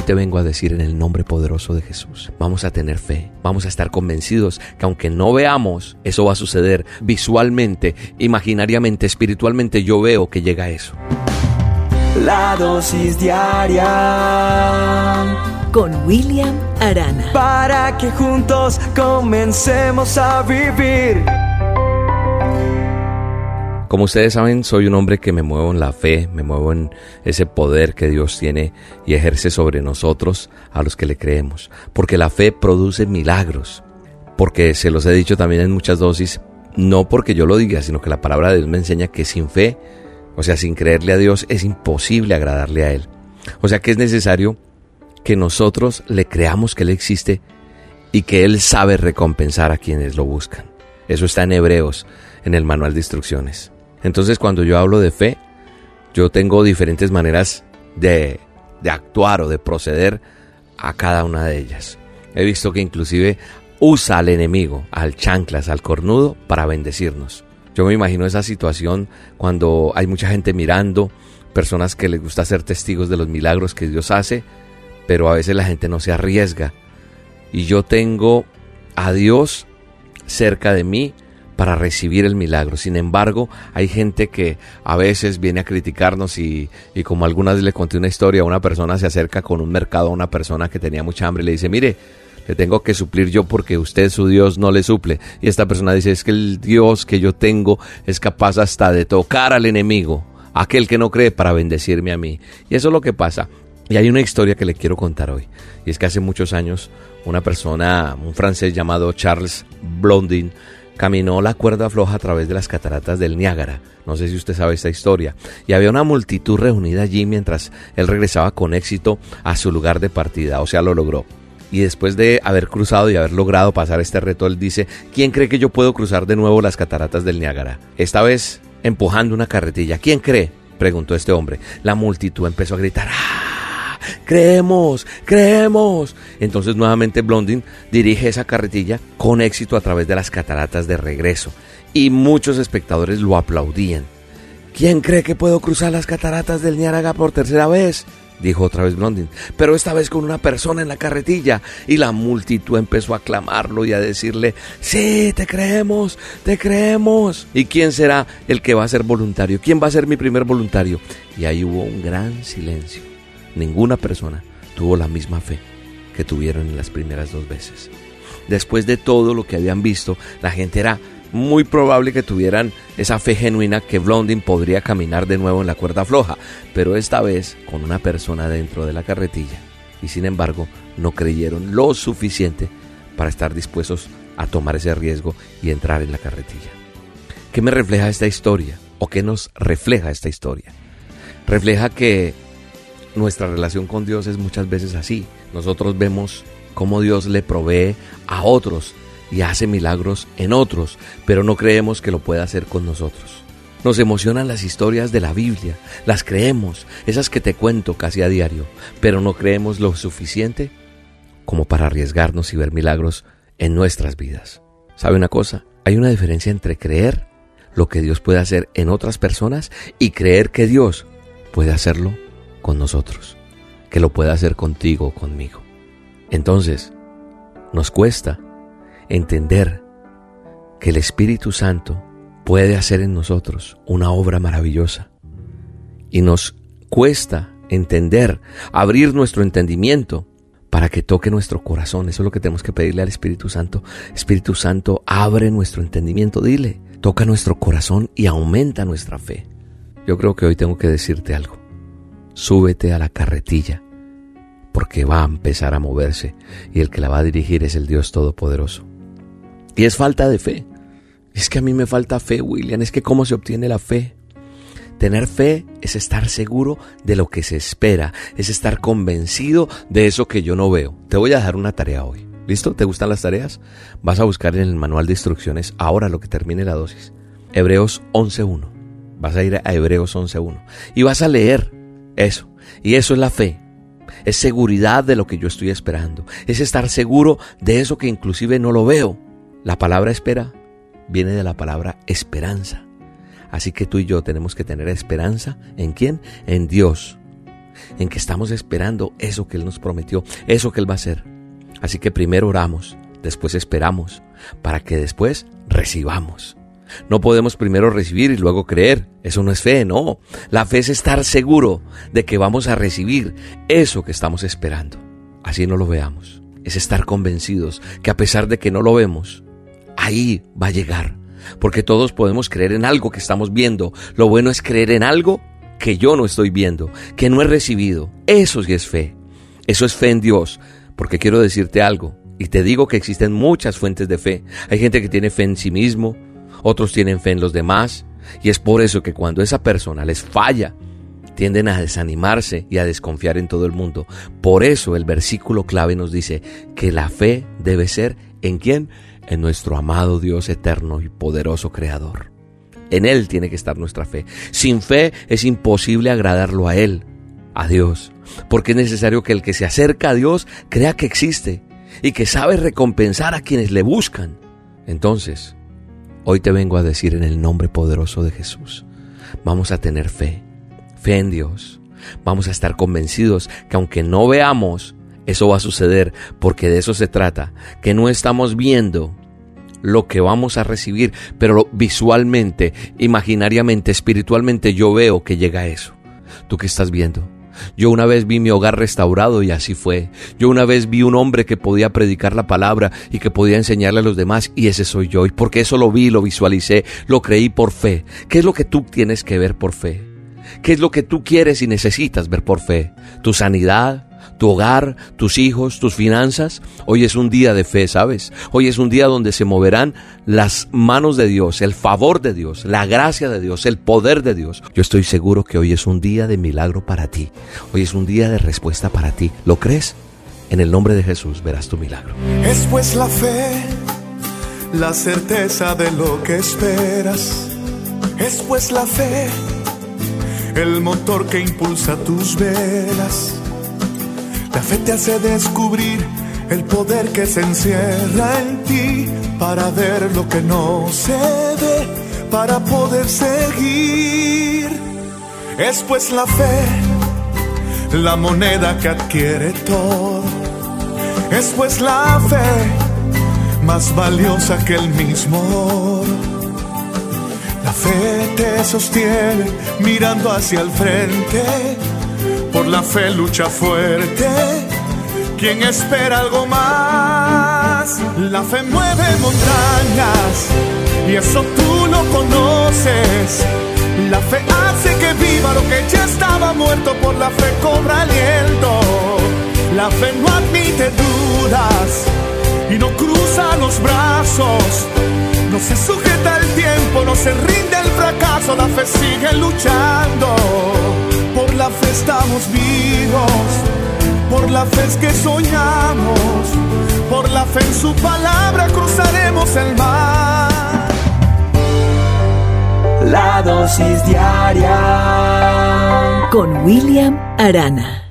Hoy te vengo a decir en el nombre poderoso de Jesús, vamos a tener fe, vamos a estar convencidos que aunque no veamos, eso va a suceder visualmente, imaginariamente, espiritualmente, yo veo que llega eso. La dosis diaria con William Arana. Para que juntos comencemos a vivir. Como ustedes saben, soy un hombre que me muevo en la fe, me muevo en ese poder que Dios tiene y ejerce sobre nosotros a los que le creemos. Porque la fe produce milagros. Porque se los he dicho también en muchas dosis, no porque yo lo diga, sino que la palabra de Dios me enseña que sin fe, o sea, sin creerle a Dios, es imposible agradarle a Él. O sea que es necesario que nosotros le creamos que Él existe y que Él sabe recompensar a quienes lo buscan. Eso está en Hebreos, en el manual de instrucciones. Entonces cuando yo hablo de fe, yo tengo diferentes maneras de, de actuar o de proceder a cada una de ellas. He visto que inclusive usa al enemigo, al chanclas, al cornudo, para bendecirnos. Yo me imagino esa situación cuando hay mucha gente mirando, personas que les gusta ser testigos de los milagros que Dios hace, pero a veces la gente no se arriesga. Y yo tengo a Dios cerca de mí para recibir el milagro. Sin embargo, hay gente que a veces viene a criticarnos y, y como algunas le conté una historia, una persona se acerca con un mercado a una persona que tenía mucha hambre y le dice, mire, le tengo que suplir yo porque usted su Dios no le suple. Y esta persona dice, es que el Dios que yo tengo es capaz hasta de tocar al enemigo, aquel que no cree, para bendecirme a mí. Y eso es lo que pasa. Y hay una historia que le quiero contar hoy. Y es que hace muchos años una persona, un francés llamado Charles Blondin, caminó la cuerda floja a través de las cataratas del Niágara. No sé si usted sabe esta historia. Y había una multitud reunida allí mientras él regresaba con éxito a su lugar de partida, o sea, lo logró. Y después de haber cruzado y haber logrado pasar este reto, él dice, ¿quién cree que yo puedo cruzar de nuevo las cataratas del Niágara? Esta vez empujando una carretilla. ¿Quién cree? preguntó este hombre. La multitud empezó a gritar, ¡ah! Creemos, creemos. Entonces nuevamente Blondin dirige esa carretilla con éxito a través de las cataratas de regreso y muchos espectadores lo aplaudían. ¿Quién cree que puedo cruzar las cataratas del Niágara por tercera vez? dijo otra vez Blondin, pero esta vez con una persona en la carretilla. Y la multitud empezó a aclamarlo y a decirle, sí, te creemos, te creemos. ¿Y quién será el que va a ser voluntario? ¿Quién va a ser mi primer voluntario? Y ahí hubo un gran silencio ninguna persona tuvo la misma fe que tuvieron en las primeras dos veces. Después de todo lo que habían visto, la gente era muy probable que tuvieran esa fe genuina que Blondin podría caminar de nuevo en la cuerda floja, pero esta vez con una persona dentro de la carretilla. Y sin embargo, no creyeron lo suficiente para estar dispuestos a tomar ese riesgo y entrar en la carretilla. ¿Qué me refleja esta historia? ¿O qué nos refleja esta historia? Refleja que nuestra relación con Dios es muchas veces así. Nosotros vemos cómo Dios le provee a otros y hace milagros en otros, pero no creemos que lo pueda hacer con nosotros. Nos emocionan las historias de la Biblia, las creemos, esas que te cuento casi a diario, pero no creemos lo suficiente como para arriesgarnos y ver milagros en nuestras vidas. ¿Sabe una cosa? Hay una diferencia entre creer lo que Dios puede hacer en otras personas y creer que Dios puede hacerlo nosotros, que lo pueda hacer contigo o conmigo. Entonces, nos cuesta entender que el Espíritu Santo puede hacer en nosotros una obra maravillosa. Y nos cuesta entender, abrir nuestro entendimiento para que toque nuestro corazón. Eso es lo que tenemos que pedirle al Espíritu Santo. Espíritu Santo, abre nuestro entendimiento, dile, toca nuestro corazón y aumenta nuestra fe. Yo creo que hoy tengo que decirte algo súbete a la carretilla, porque va a empezar a moverse y el que la va a dirigir es el Dios Todopoderoso. Y es falta de fe. Es que a mí me falta fe, William. Es que cómo se obtiene la fe. Tener fe es estar seguro de lo que se espera, es estar convencido de eso que yo no veo. Te voy a dejar una tarea hoy. ¿Listo? ¿Te gustan las tareas? Vas a buscar en el manual de instrucciones ahora lo que termine la dosis. Hebreos 11.1. Vas a ir a Hebreos 11.1 y vas a leer eso. Y eso es la fe. Es seguridad de lo que yo estoy esperando. Es estar seguro de eso que inclusive no lo veo. La palabra espera viene de la palabra esperanza. Así que tú y yo tenemos que tener esperanza en quién? En Dios. en que estamos esperando eso que Él nos prometió, eso que Él va a hacer. Así que primero oramos, después esperamos, para que después recibamos. No podemos primero recibir y luego creer. Eso no es fe, no. La fe es estar seguro de que vamos a recibir eso que estamos esperando. Así no lo veamos. Es estar convencidos que a pesar de que no lo vemos, ahí va a llegar. Porque todos podemos creer en algo que estamos viendo. Lo bueno es creer en algo que yo no estoy viendo, que no he recibido. Eso sí es fe. Eso es fe en Dios. Porque quiero decirte algo. Y te digo que existen muchas fuentes de fe. Hay gente que tiene fe en sí mismo, otros tienen fe en los demás, y es por eso que cuando esa persona les falla, tienden a desanimarse y a desconfiar en todo el mundo. Por eso el versículo clave nos dice que la fe debe ser en quién? En nuestro amado Dios eterno y poderoso Creador. En Él tiene que estar nuestra fe. Sin fe es imposible agradarlo a Él, a Dios, porque es necesario que el que se acerca a Dios crea que existe y que sabe recompensar a quienes le buscan. Entonces, Hoy te vengo a decir en el nombre poderoso de Jesús, vamos a tener fe, fe en Dios. Vamos a estar convencidos que aunque no veamos, eso va a suceder, porque de eso se trata, que no estamos viendo lo que vamos a recibir, pero visualmente, imaginariamente, espiritualmente yo veo que llega eso. ¿Tú qué estás viendo? Yo una vez vi mi hogar restaurado y así fue. Yo una vez vi un hombre que podía predicar la palabra y que podía enseñarle a los demás y ese soy yo. Y porque eso lo vi, lo visualicé, lo creí por fe. ¿Qué es lo que tú tienes que ver por fe? ¿Qué es lo que tú quieres y necesitas ver por fe? ¿Tu sanidad? Tu hogar, tus hijos, tus finanzas. Hoy es un día de fe, ¿sabes? Hoy es un día donde se moverán las manos de Dios, el favor de Dios, la gracia de Dios, el poder de Dios. Yo estoy seguro que hoy es un día de milagro para ti. Hoy es un día de respuesta para ti. ¿Lo crees? En el nombre de Jesús verás tu milagro. Es pues la fe, la certeza de lo que esperas. Es pues la fe, el motor que impulsa tus velas la fe te hace descubrir el poder que se encierra en ti para ver lo que no se ve, para poder seguir. Es pues la fe, la moneda que adquiere todo. Es pues la fe, más valiosa que el mismo La fe te sostiene mirando hacia el frente por la fe lucha fuerte. Quien espera algo más, la fe mueve montañas y eso tú lo conoces. La fe hace que viva lo que ya estaba muerto, por la fe cobra aliento. La fe no admite dudas y no cruza los brazos. No se sujeta al tiempo, no se rinde el fracaso, la fe sigue luchando la fe estamos vivos, por la fe es que soñamos, por la fe en su palabra cruzaremos el mar. La dosis diaria con William Arana.